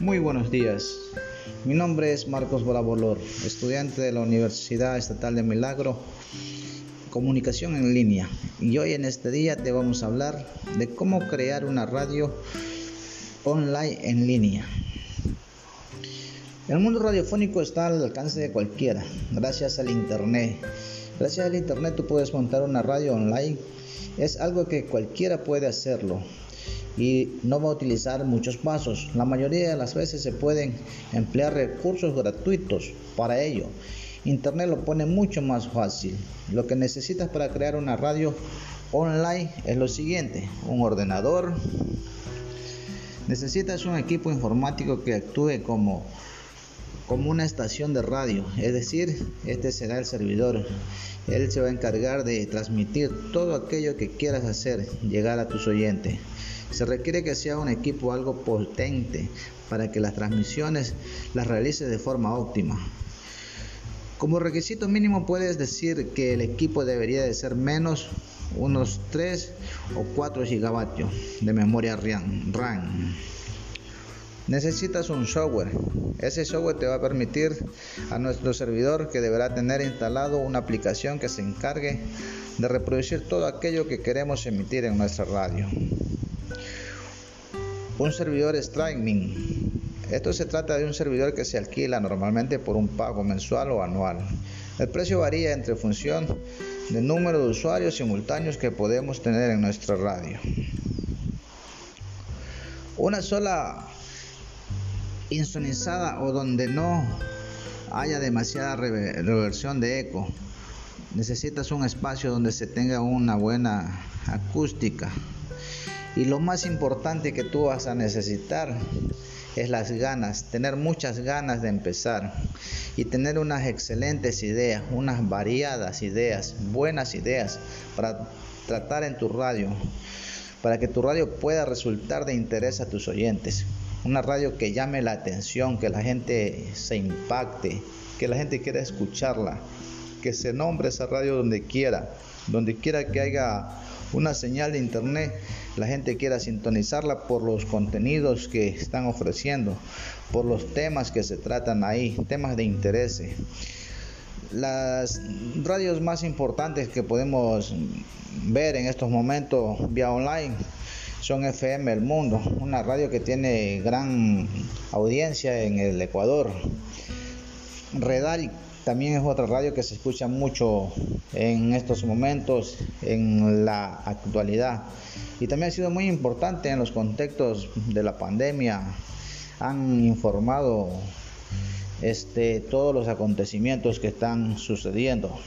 buenos días. Mi nombre es Marcos Borabolor, estudiante de la Universidad Estatal de Milagro, Comunicación en línea. Y hoy en este día te vamos a hablar de cómo crear una radio online en línea. El mundo radiofónico está al alcance de cualquiera, gracias al Internet. Gracias al Internet tú puedes montar una radio online. Es algo que cualquiera puede hacerlo y no va a utilizar muchos pasos. La mayoría de las veces se pueden emplear recursos gratuitos para ello. Internet lo pone mucho más fácil. Lo que necesitas para crear una radio online es lo siguiente, un ordenador. Necesitas un equipo informático que actúe como como una estación de radio, es decir, este será el servidor. Él se va a encargar de transmitir todo aquello que quieras hacer llegar a tus oyentes. Se requiere que sea un equipo algo potente para que las transmisiones las realice de forma óptima. Como requisito mínimo puedes decir que el equipo debería de ser menos unos 3 o 4 gigavatios de memoria RAM. Necesitas un software. Ese software te va a permitir a nuestro servidor que deberá tener instalado una aplicación que se encargue de reproducir todo aquello que queremos emitir en nuestra radio un servidor streaming. Esto se trata de un servidor que se alquila normalmente por un pago mensual o anual. El precio varía entre función del número de usuarios simultáneos que podemos tener en nuestra radio. Una sola insonizada o donde no haya demasiada reversión de eco. Necesitas un espacio donde se tenga una buena acústica. Y lo más importante que tú vas a necesitar es las ganas, tener muchas ganas de empezar y tener unas excelentes ideas, unas variadas ideas, buenas ideas para tratar en tu radio, para que tu radio pueda resultar de interés a tus oyentes. Una radio que llame la atención, que la gente se impacte, que la gente quiera escucharla, que se nombre esa radio donde quiera, donde quiera que haya una señal de internet, la gente quiera sintonizarla por los contenidos que están ofreciendo, por los temas que se tratan ahí, temas de interés. Las radios más importantes que podemos ver en estos momentos vía online son FM El Mundo, una radio que tiene gran audiencia en el Ecuador. Redal también es otra radio que se escucha mucho en estos momentos, en la actualidad. Y también ha sido muy importante en los contextos de la pandemia. Han informado este, todos los acontecimientos que están sucediendo.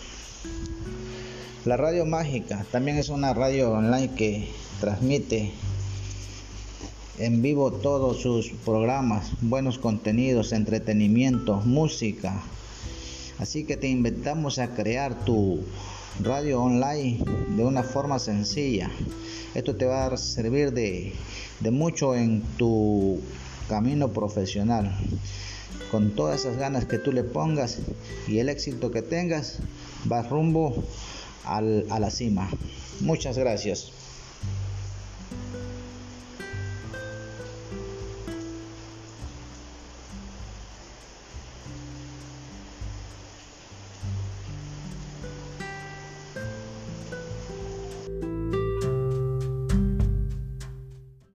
La radio mágica también es una radio online que transmite en vivo todos sus programas, buenos contenidos, entretenimiento, música, Así que te invitamos a crear tu radio online de una forma sencilla. Esto te va a servir de, mucho en tu camino profesional. Con todas esas ganas que tú le pongas y el éxito que tengas, vas rumbo a la cima. Muchas gracias.